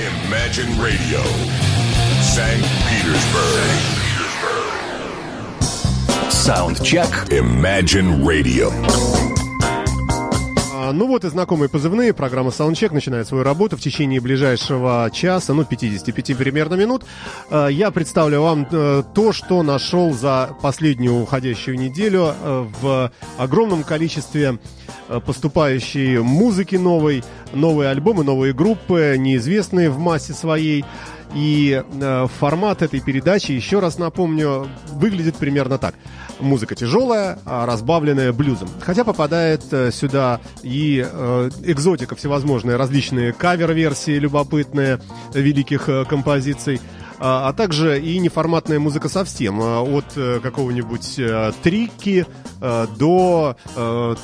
Imagine Radio, St. Petersburg. Soundcheck. Imagine Radio. А, ну вот и знакомые позывные. Программа Soundcheck начинает свою работу в течение ближайшего часа, ну 55 примерно минут. А, я представлю вам э, то, что нашел за последнюю уходящую неделю э, в огромном количестве э, поступающей музыки новой, новые альбомы, новые группы, неизвестные в массе своей. И э, формат этой передачи, еще раз напомню, выглядит примерно так. Музыка тяжелая, а разбавленная блюзом. Хотя попадает э, сюда и э, экзотика всевозможные, различные кавер-версии любопытные великих э, композиций а, а также и неформатная музыка совсем, а, от э, какого-нибудь э, трики э, до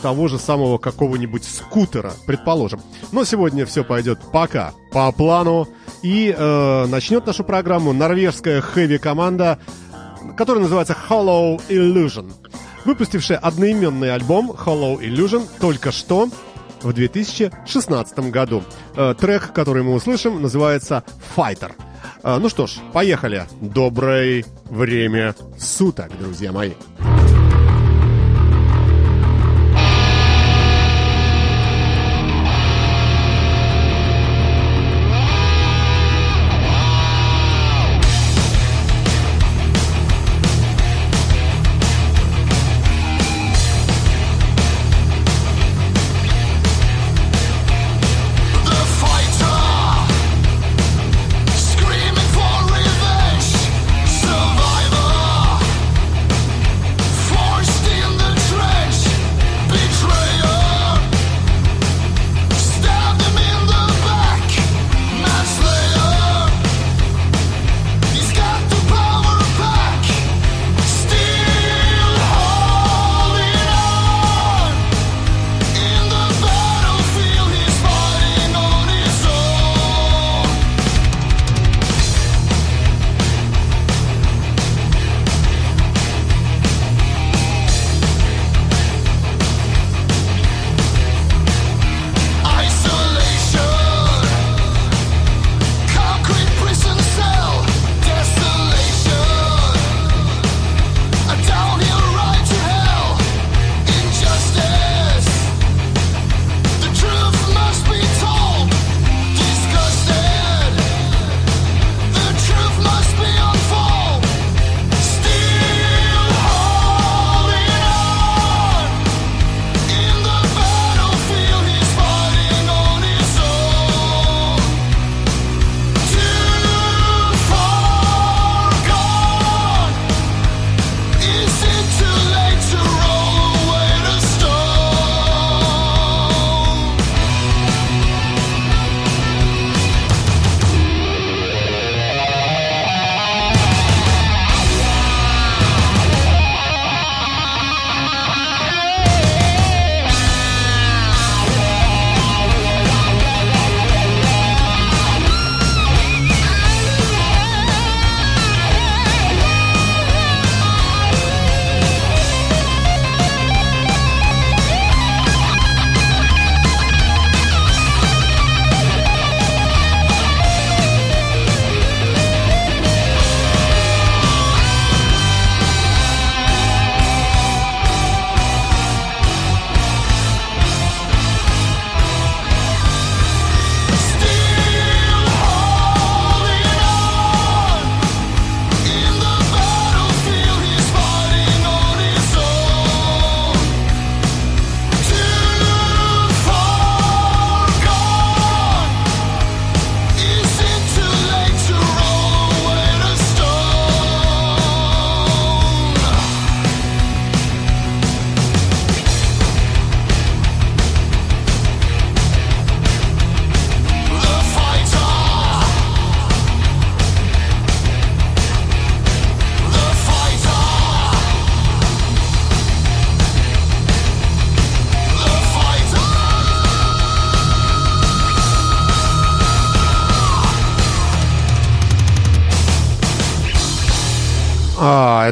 того же самого какого-нибудь скутера, предположим. Но сегодня все пойдет пока по плану, и начнет нашу программу норвежская хэви-команда, которая называется Hollow Illusion, выпустившая одноименный альбом Hollow Illusion только что в 2016 году. Трек, который мы услышим, называется Fighter. Э, ну что ж, поехали. Доброе время суток, друзья мои.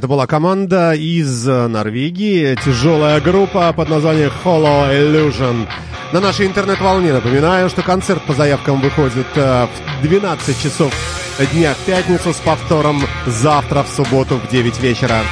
Это была команда из Норвегии, тяжелая группа под названием Hollow Illusion. На нашей интернет-волне напоминаю, что концерт по заявкам выходит э, в 12 часов дня в пятницу с повтором завтра в субботу в 9 вечера.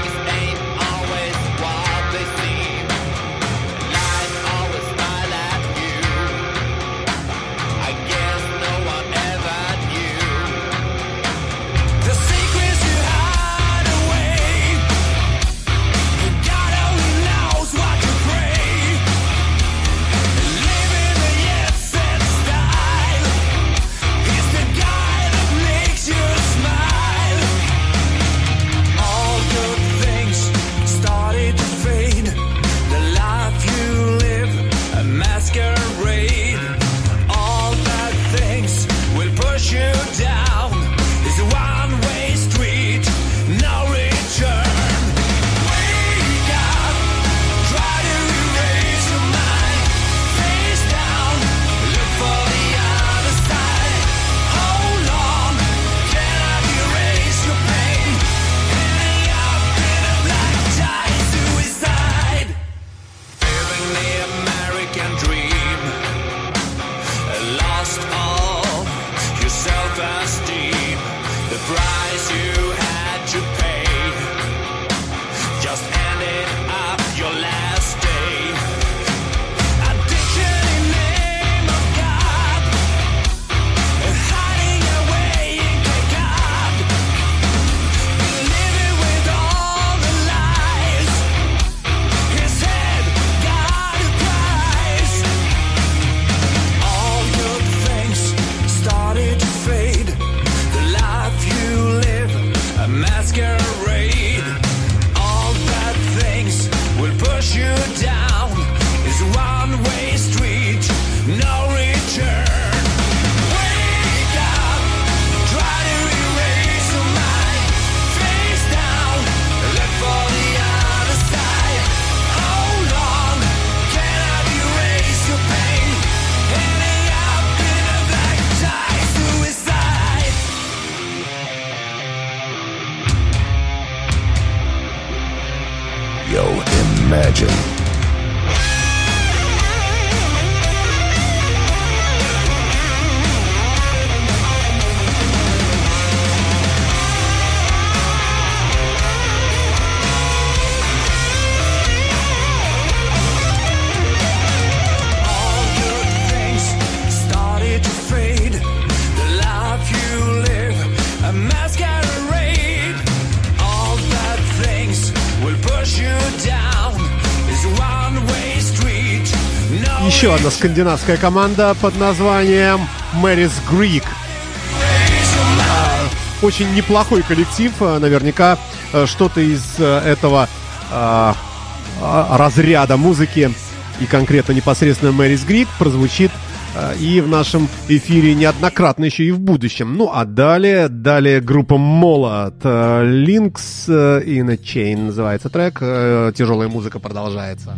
Radio. Imagine. Еще одна скандинавская команда под названием Мэрис Грик. Очень неплохой коллектив, а, наверняка а, что-то из а, этого разряда музыки и конкретно непосредственно Мэрис Грик прозвучит и в нашем эфире неоднократно еще и в будущем. Ну а далее, далее группа Молот. Links in a Chain называется трек. Тяжелая музыка продолжается.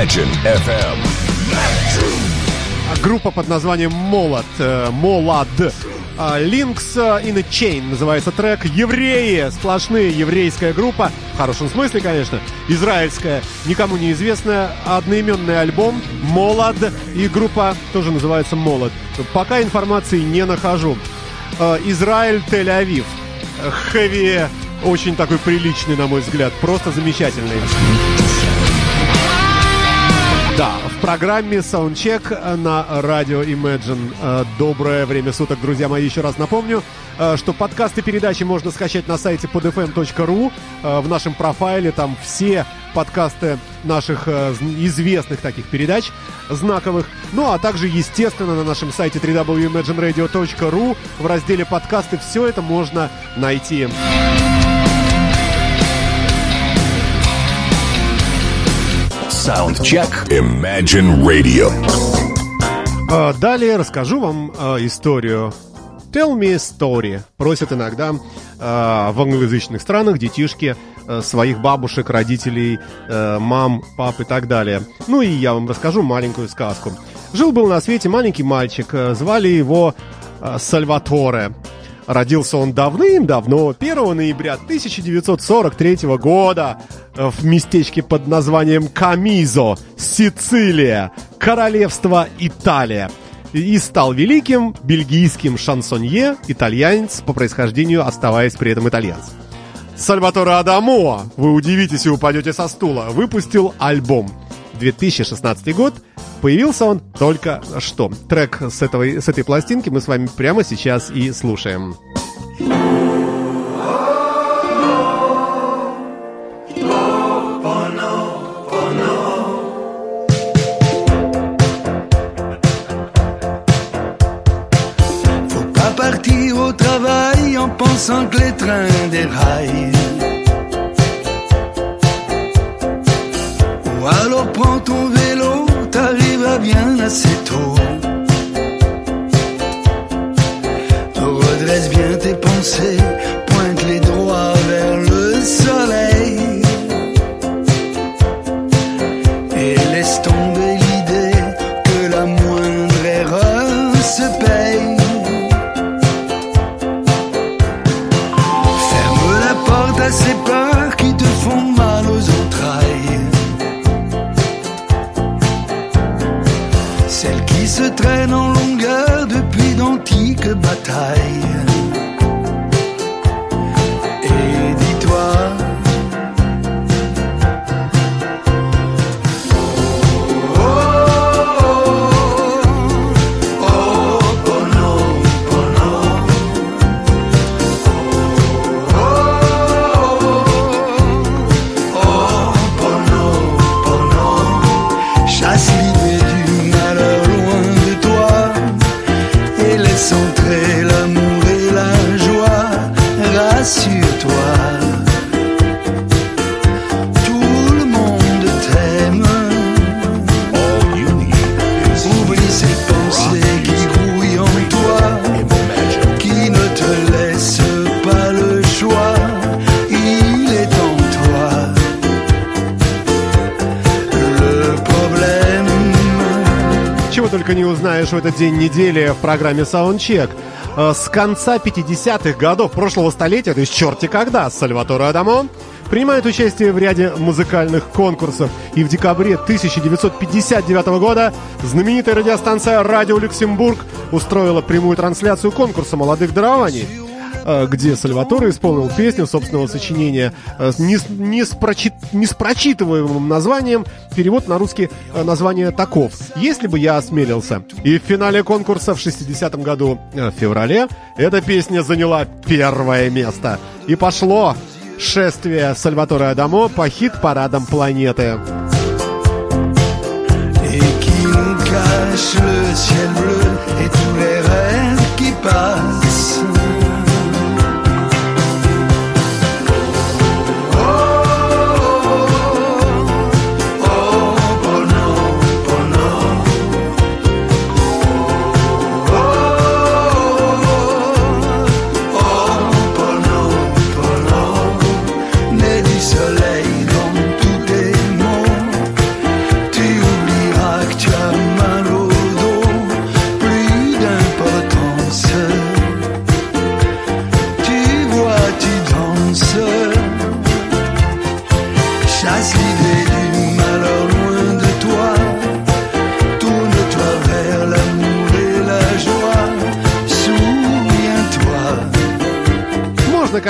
Imagine FM. Группа под названием Молот. э, Молад. А, Links in a Chain называется трек. Евреи, сплошные еврейская группа. В хорошем смысле, конечно. Израильская, никому неизвестная. Одноименный альбом Молод. И группа тоже называется Молот. Пока информации не нахожу. Э, Израиль, Тель-Авив. Хэви очень такой приличный, на мой взгляд. Просто замечательный. Программе Soundcheck на радио Imagine. Э, Доброе время суток, друзья мои. Еще раз напомню, э, что подкасты передачи можно скачать на сайте podfm.ru. Э, В нашем профайле там все подкасты наших известных таких передач, знаковых. Ну, а также, естественно, на нашем сайте www.imagineradio.ru в разделе подкасты все это можно найти. Soundcheck. Imagine Radio. А, Далее расскажу вам а, историю. Tell me a story. Просят иногда а, в англоязычных странах детишки своих бабушек, родителей, мам, пап и так далее. Ну и я вам расскажу маленькую сказку. Жил-был на свете маленький мальчик, звали его Сальваторе. Родился он давным-давно, 1 ноября 1943 года, э, в местечке под названием Камизо, Сицилия, Королевство Италия. И стал великим бельгийским шансонье, итальянец по происхождению, оставаясь при этом итальянцем. Сальваторе Адамо, вы удивитесь и упадете со стула, выпустил альбом. 2016 год. Появился он только что. Трек с, этого, с этой пластинки мы с вами прямо сейчас и слушаем. Faut que les trains déraillent. Prends ton vélo, t'arriveras bien assez tôt. Redresse bien tes pensées, этот день недели в программе Soundcheck. Э, С конца 50-х годов прошлого столетия, то есть черти когда, Сальваторе Адамо принимает участие в ряде музыкальных конкурсов. И в декабре 1959 года знаменитая радиостанция «Радио Люксембург» устроила прямую трансляцию конкурса молодых дарований э, где Сальваторе исполнил песню собственного сочинения э, с не, не с прочит- не с прочитываемым названием. Перевод на русский э, название таков. «Если бы я осмелился». И в финале конкурса в 60-м году, э, в феврале, эта песня заняла первое место. И пошло шествие Сальваторе Адамо по хит-парадам планеты. cache le ciel bleu et tous les rêves qui passent.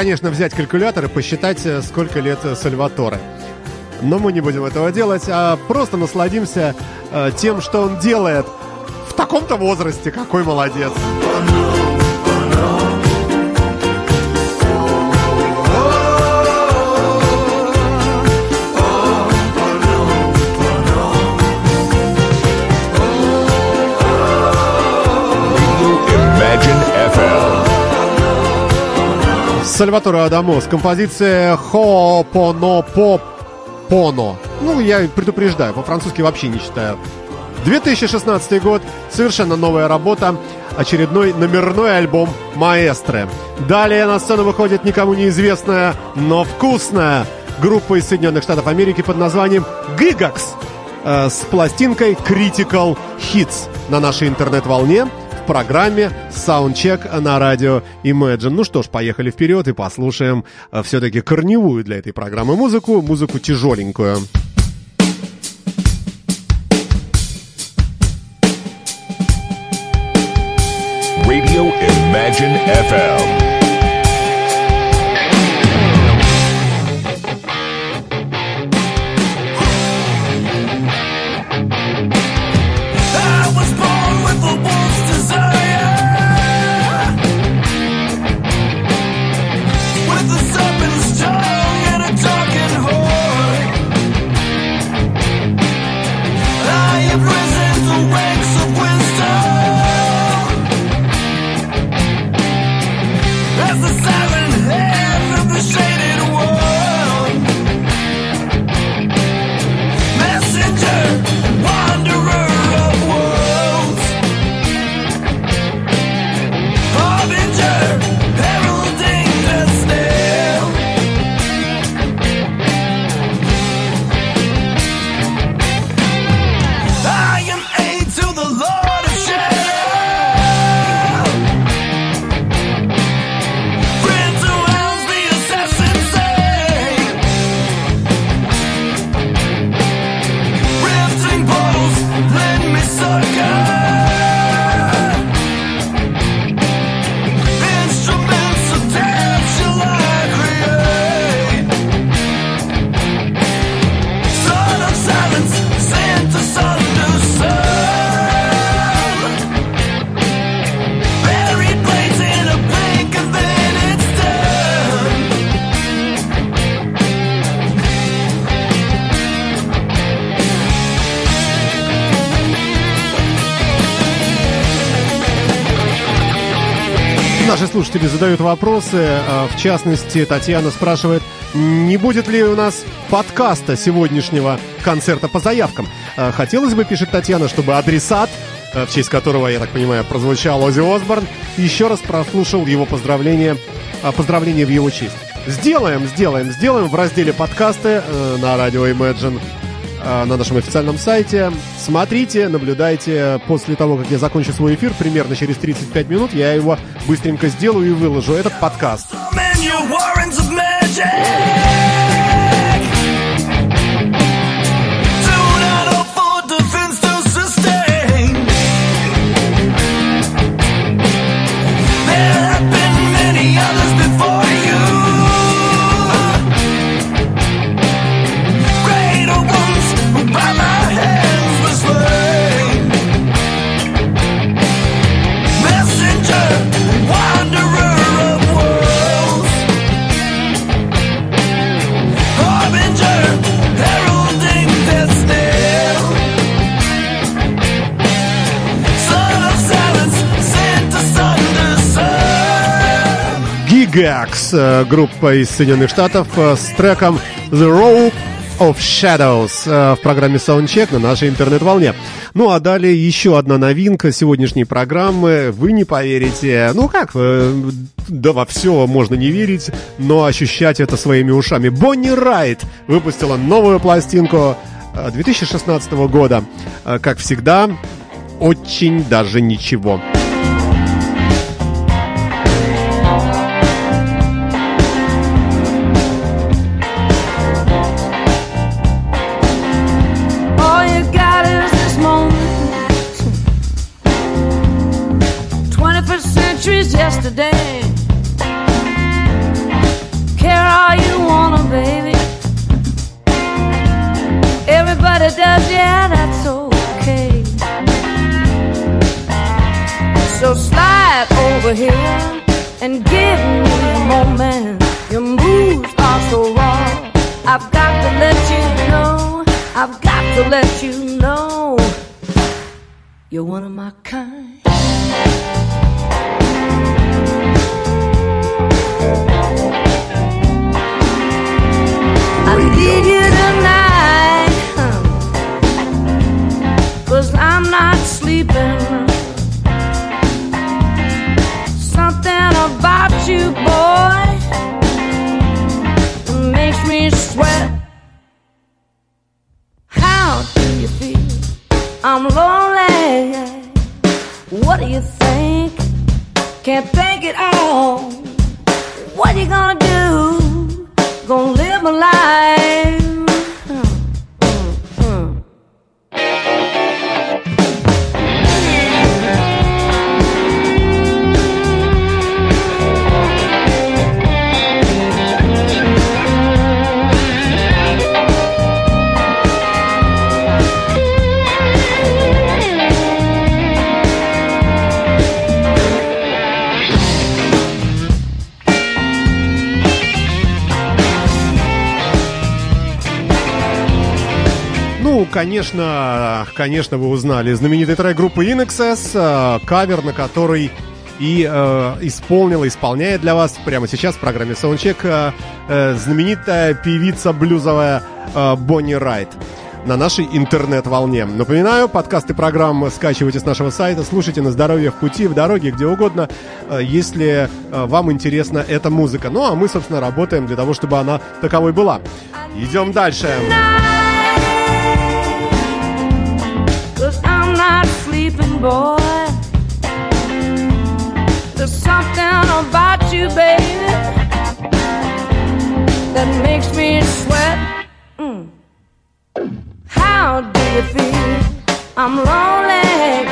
Конечно, взять калькулятор и посчитать, э, сколько лет э, Сальваторе. Но мы не будем этого делать, а просто насладимся э, тем, что он делает в таком-то возрасте. Какой молодец. Imagine Сальваторе Адамос. Композиция Хо'опонопо-поно. Ну, я предупреждаю, по-французски вообще не читаю. 2016 год, совершенно новая работа, очередной номерной альбом «Маэстро». Далее на сцену выходит никому неизвестная, но вкусная группа из Соединенных Штатов Америки под названием «Гигакс» э, с пластинкой Critical Hits на нашей интернет-волне в программе Soundcheck на радио Imagine. Ну что ж, поехали вперед и послушаем э, все-таки корневую для этой программы музыку, музыку тяжеленькую. Radio Imagine FM. Наши слушатели задают вопросы. а, В частности, Татьяна спрашивает, не будет ли у нас подкаста сегодняшнего концерта по заявкам. А, Хотелось бы, пишет Татьяна, чтобы адресат, а, в честь которого, я так понимаю, прозвучал Оззи Осборн, еще раз прослушал его поздравления, а, поздравления в его честь. Сделаем, сделаем, сделаем в разделе подкасты э, на радио Imagine на нашем официальном сайте. Смотрите, наблюдайте. После того, как я закончу свой эфир, примерно через 35 минут, я его быстренько сделаю и выложу. Этот подкаст. Gigax, э, группа из Соединенных Штатов, э, с треком The Rope of Shadows э, в программе Soundcheck на нашей интернет-волне. Ну а далее еще одна новинка сегодняшней программы. Вы не поверите. Ну как, да во все можно не верить, но ощущать это своими ушами. Бонни Райт выпустила новую пластинку э, 2016 года. Как всегда, очень даже ничего. All over here and give me a moment. Your moves are so raw. I've got to let you know. I've got to let you know. You're one of my kind. I need you tonight. Cause I'm not sleeping. You, boy, It makes me sweat. How do you feel? I'm lonely. What do you think? Can't think it all. What you gonna do? Gonna live my life. Конечно, конечно, вы узнали знаменитый трек группы InXS, э, кавер, на который и э, исполнила, исполняет для вас прямо сейчас в программе Soundcheck э, э, знаменитая певица блюзовая э, Бонни Райт на нашей интернет-волне. Напоминаю, подкасты программы скачивайте с нашего сайта, слушайте на здоровье в пути, в дороге, где угодно, э, если вам интересна эта музыка. Ну, а мы, собственно, работаем для того, чтобы она таковой была. Идем дальше. Cause boy. There's something about you, baby, that makes me sweat. Mm. How do you feel? I'm lonely.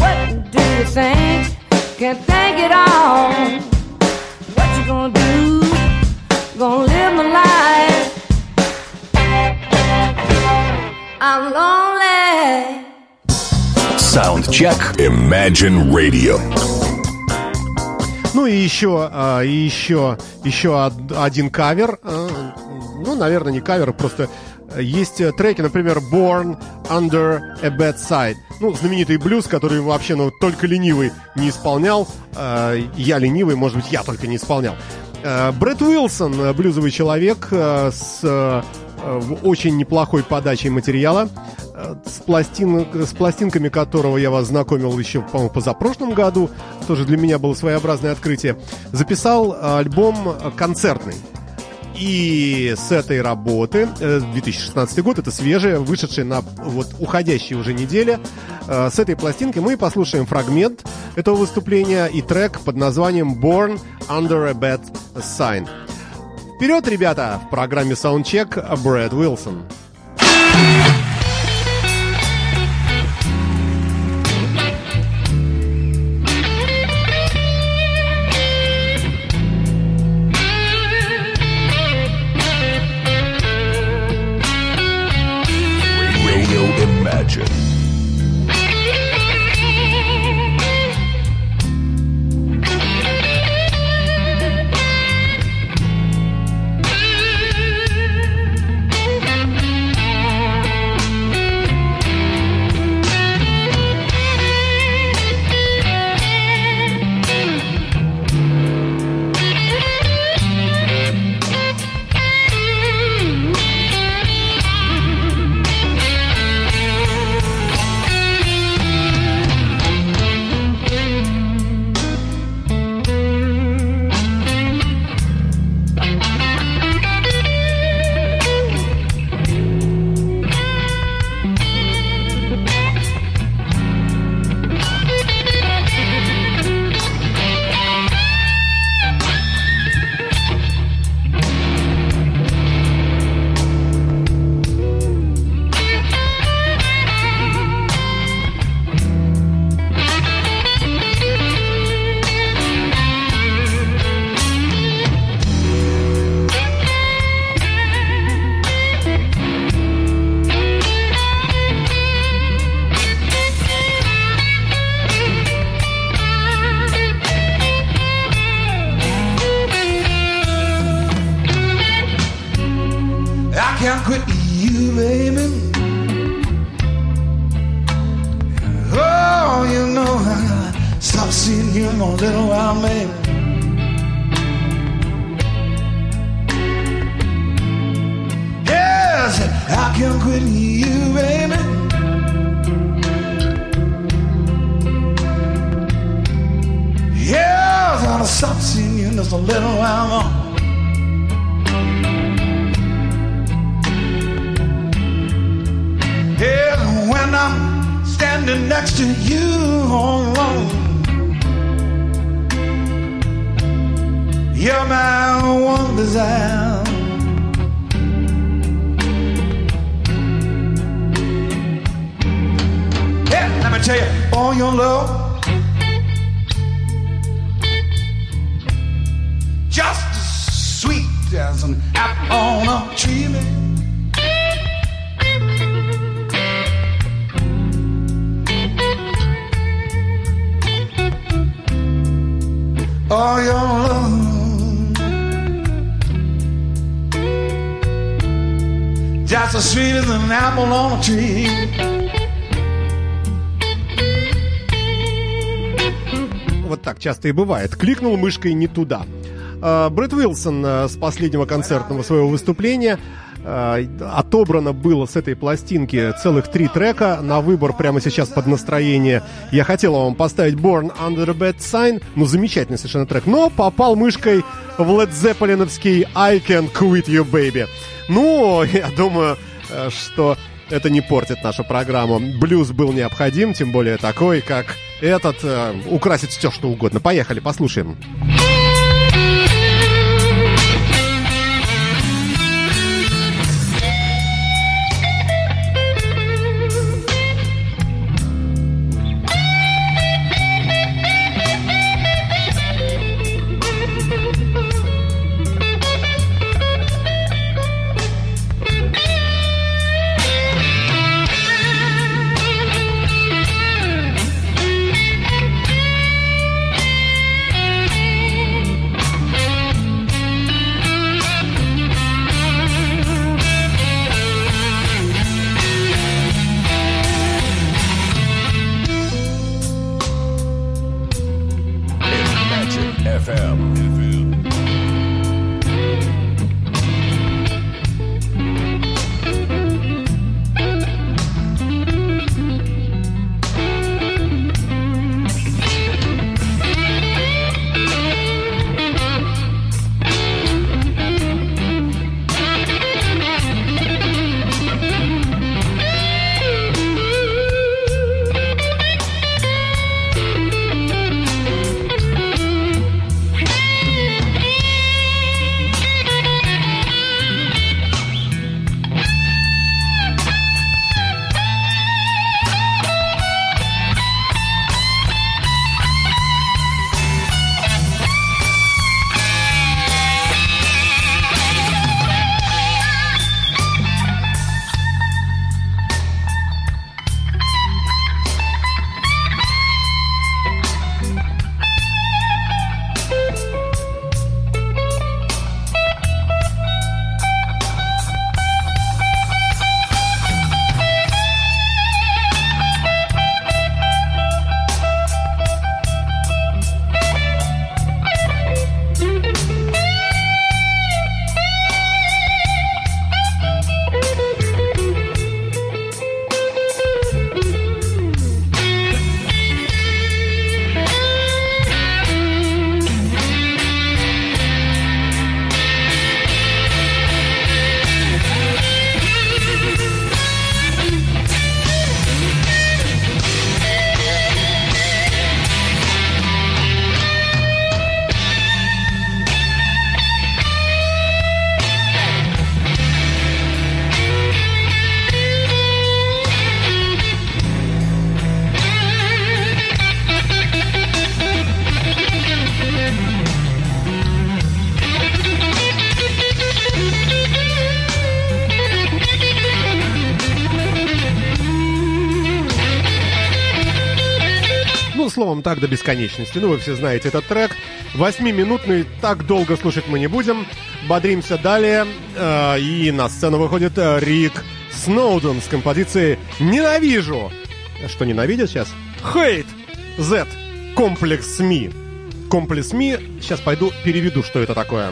What do you think? Can't think it all. What you gonna do? Gonna live my life. I'm lonely. Soundcheck. Imagine Radio. Ну и еще, а, и еще, еще од- один кавер. а, Ну, наверное, не кавер, просто есть э, треки, например, Born Under a Bad Side. Ну, знаменитый блюз, который вообще, ну, только ленивый не исполнял. А, Я ленивый, может быть, я только не исполнял. Э, Брэд Уилсон, э, блюзовый человек э, с э, э, в очень неплохой подачей материала, э, с, пластин, с пластинками которого я вас знакомил еще, по-моему, позапрошлом году, тоже для меня было своеобразное открытие, записал э, альбом э, концертный. И с этой работы, э, 2016 год, это свежая, вышедшая на вот уходящей уже неделе, э, с этой пластинки мы послушаем фрагмент этого выступления и трек под названием Born Under a Bad Sign. Вперед, ребята, в программе Soundcheck Брэд Уилсон. Radio Так часто и бывает. Кликнул мышкой не туда. А, Брэд Уилсон э, с последнего концертного своего выступления э, отобрано было с этой пластинки целых три трека на выбор прямо сейчас под настроение. Я хотел вам поставить Born Under a Bad Sign, ну замечательный совершенно трек, но попал мышкой в Led Zeppelin'овский I Can Quit You Baby. Ну, я думаю, э, что это не портит нашу программу. Блюз был необходим, тем более такой, как этот, э, украсит все, что угодно. Поехали, послушаем. Imagine Словом, так до бесконечности. Ну, вы все знаете этот трек. Восьмиминутный, так долго слушать мы не будем. Бодримся далее. Э, и на сцену выходит э, Рик Сноуден с композицией «Ненавижу». Что ненавидит сейчас? Hate Z. Комплекс СМИ. Complex Me. Сейчас пойду переведу, что это такое.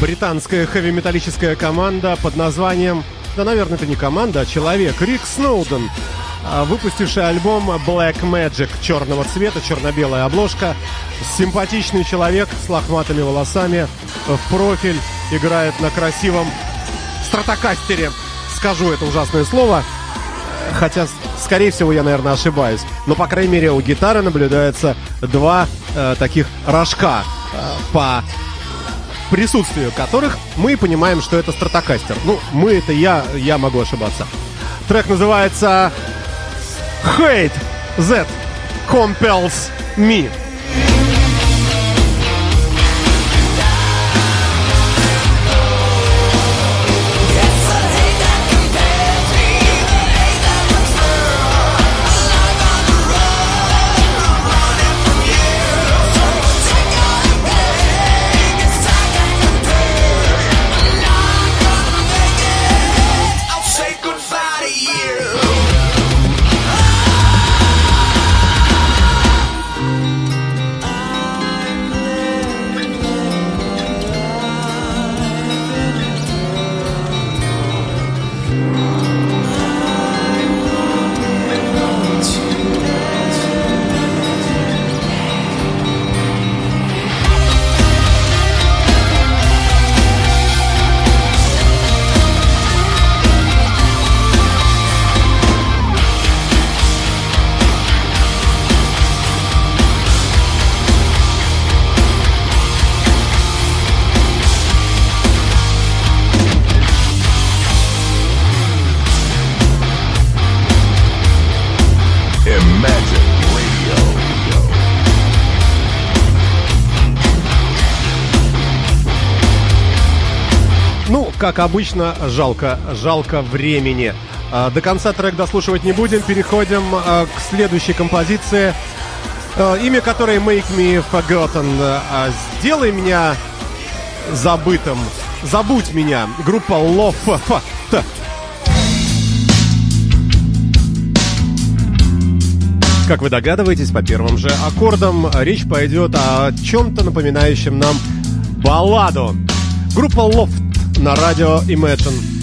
Британская хэви-металлическая команда под названием... Да, наверное, это не команда, а человек. Рик Сноуден, а, выпустивший альбом Black Magic черного цвета, черно-белая обложка. Симпатичный человек с лохматыми волосами в профиль, играет на красивом стратокастере. Скажу это ужасное слово. Хотя, скорее всего, я, наверное, ошибаюсь. Но, по крайней мере, у гитары наблюдается два э, таких рожка э, по присутствию которых мы понимаем, что это стратокастер. Ну, мы это я, я могу ошибаться. Трек называется Hate That Compels Me. Как обычно, жалко, жалко времени. А, До конца трек дослушивать не будем. Переходим а, к следующей композиции, а, имя которой Make Me Forgotten. Сделай меня забытым. Забудь меня. Группа Love. Как вы догадываетесь, по первым же аккордам речь пойдет о чем-то напоминающем нам балладу. Группа Loft на радио Imagine.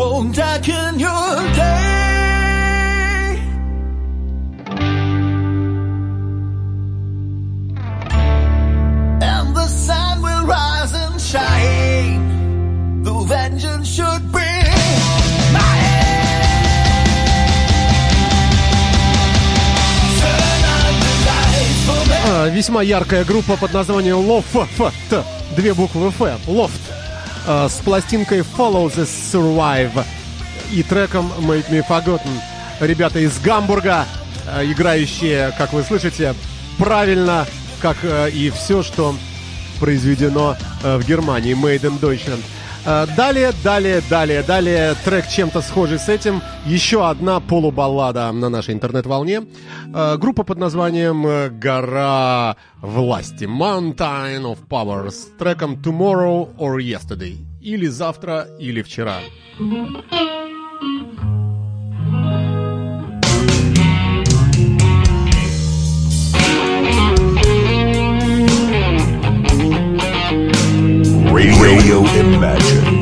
Won't darken your day. And the sun will rise and shine. The vengeance should for me. А, Весьма яркая группа под названием Loft. Две буквы F. Loft. А, С пластинкой Follow the Survive и треком Make Me Forgotten. Ребята из Гамбурга, а, играющие, как вы слышите, правильно, как а, и все, что произведено в Германии. Made in Deutschland. А, Далее, далее, далее, далее трек чем-то схожий с этим. Еще одна полубаллада на нашей интернет-волне. А, Группа под названием э, «Гора власти» Mountain of Power с треком Tomorrow or Yesterday. Или завтра, или вчера. Radio Imagine.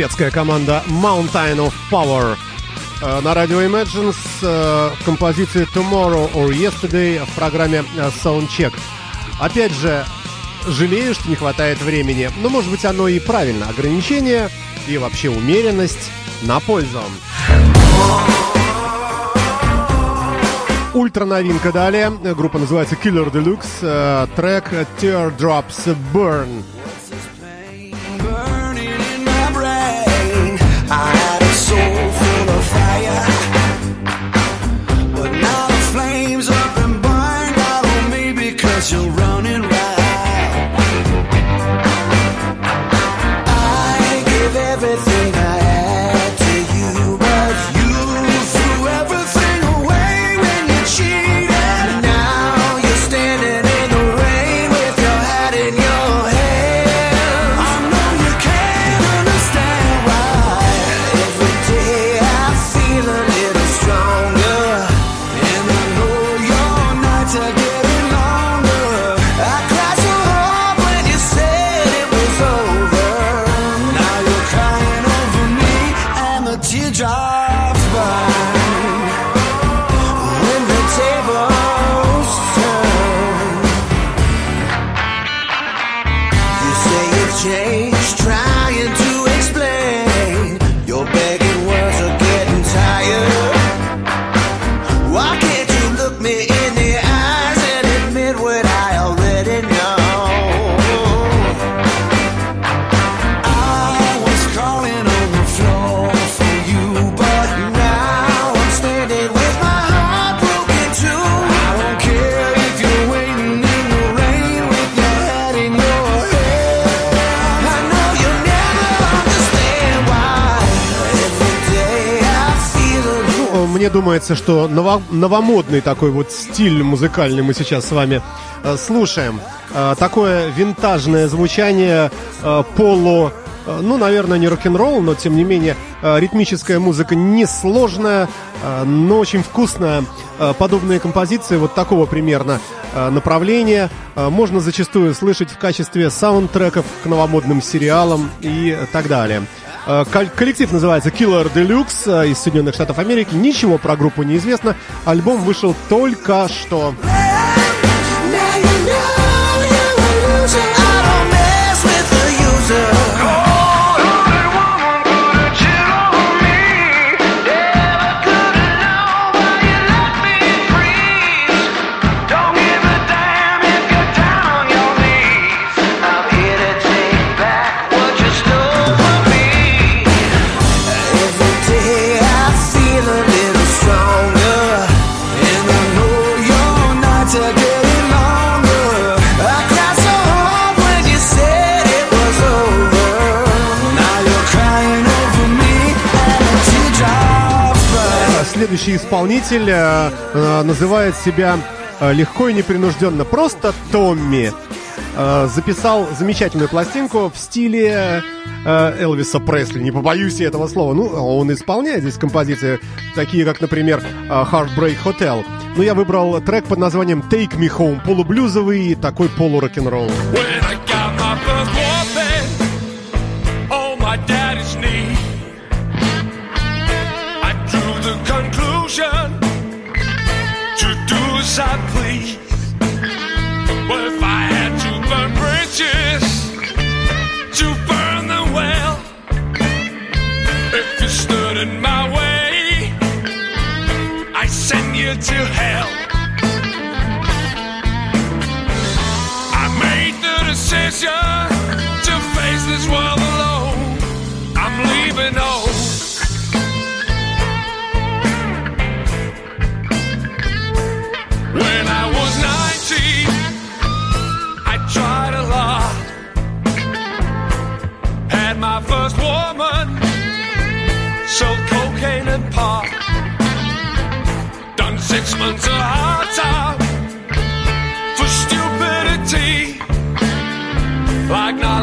Шведская команда Mountain of Power. Э, На радио Imagine с э, композицией Tomorrow or Yesterday в программе э, Soundcheck. Опять же, жалею, что не хватает времени, но может быть оно и правильно. Ограничение и вообще умеренность на пользу. Ультра новинка далее. Группа называется Killer Deluxe. Трек Teardrops Burn. Думается, что ново- новомодный такой вот стиль музыкальный мы сейчас с вами э, слушаем. Э, такое винтажное звучание э, полу, э, ну, наверное, не рок-н-ролл, но тем не менее э, ритмическая музыка несложная, э, но очень вкусная. Подобные композиции вот такого примерно направления можно зачастую слышать в качестве саундтреков к новомодным сериалам и так далее. Э, кол- Коллектив называется Killer Deluxe э, из Соединенных Штатов Америки. Ничего про группу не известно. Альбом вышел только что. Следующий исполнитель э, э, называет себя э, легко и непринужденно просто Томми. Э, записал замечательную пластинку в стиле э, Элвиса Пресли. Не побоюсь я этого слова. Ну, он исполняет здесь композиции, такие как, например, э, Heartbreak Hotel. Но я выбрал трек под названием Take Me Home. Полублюзовый такой полурок-н-ролл. I please. Well, if I had to burn bridges, to burn them well. If you stood in my way, I send you to hell. I made the decision first woman, sold cocaine and pot. Done six months of hard time for stupidity, like not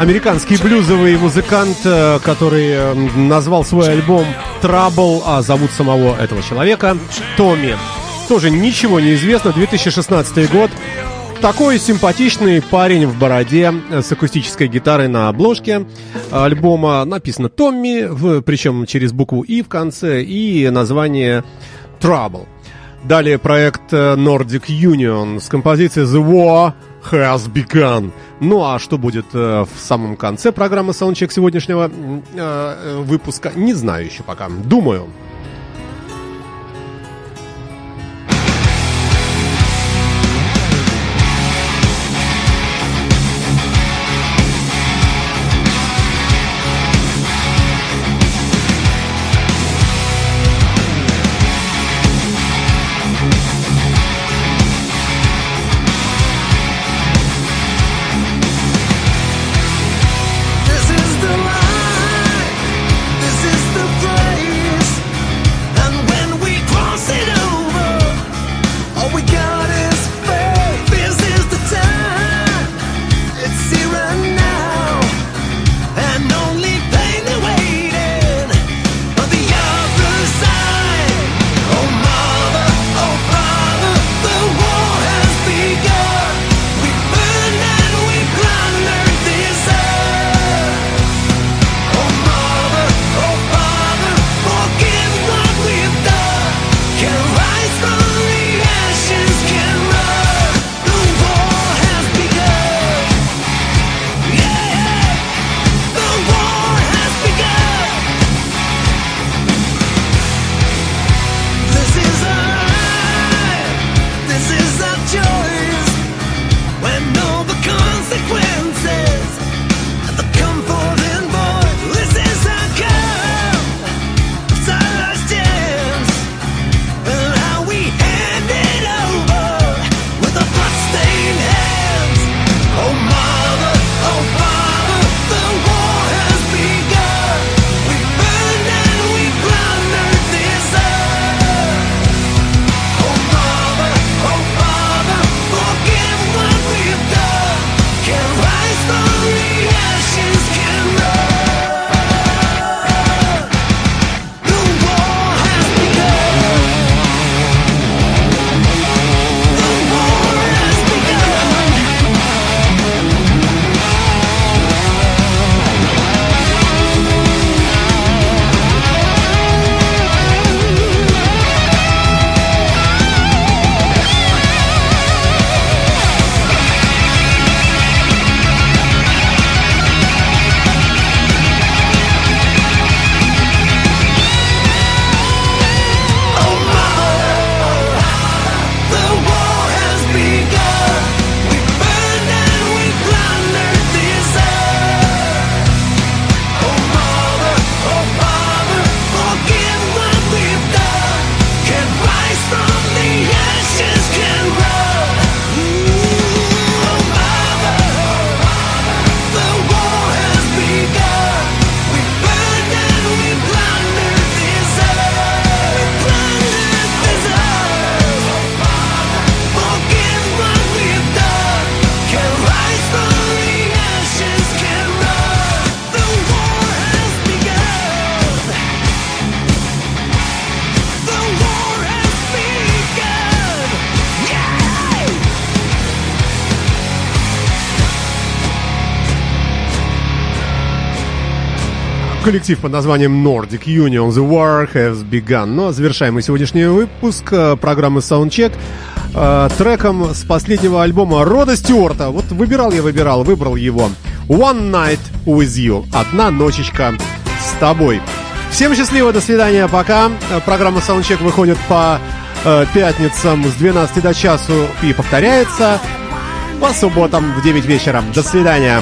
Американский блюзовый музыкант, э, который э, назвал свой альбом Trouble, а зовут самого этого человека Томми. Тоже ничего не известно, 2016 год. Такой симпатичный парень в бороде э, с акустической гитарой на обложке альбома. Написано Томми, причем через букву И в конце, и название Trouble. Далее проект Nordic Union с композицией The War Has Begun. Ну а что будет э, в самом конце программы Soundcheck сегодняшнего э, э, выпуска, не знаю еще пока. Думаю. коллектив под названием Nordic Union The War Has Begun. Но завершаем мы сегодняшний выпуск э, программы Soundcheck э, треком с последнего альбома Рода Стюарта. Вот выбирал я, выбирал, выбрал его. One Night With You. Одна ночечка с тобой. Всем счастливо, до свидания, пока. Э, программа Soundcheck выходит по э, пятницам с 12 до часу и повторяется по субботам в 9 вечера. До свидания.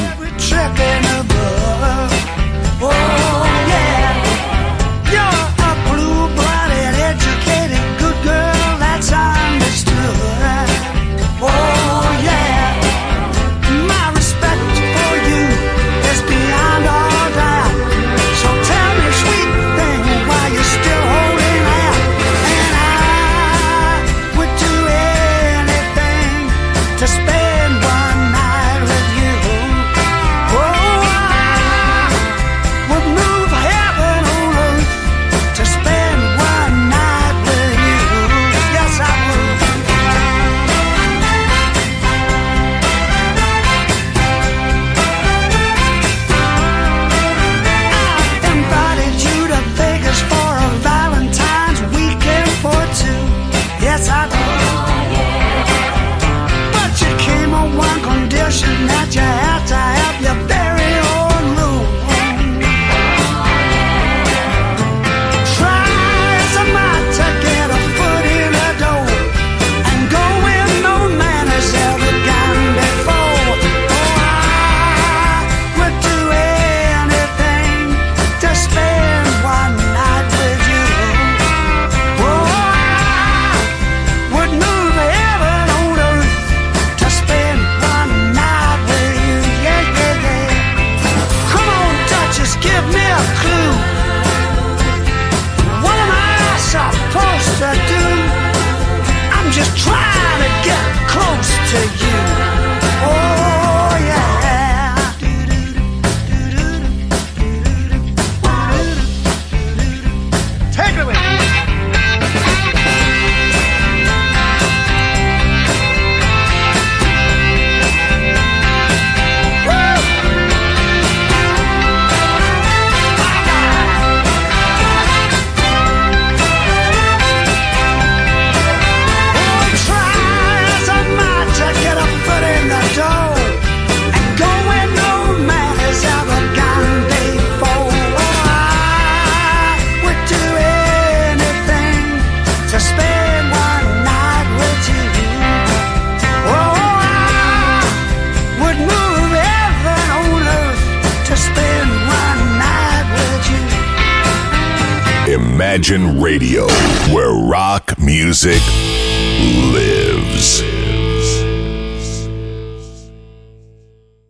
啊！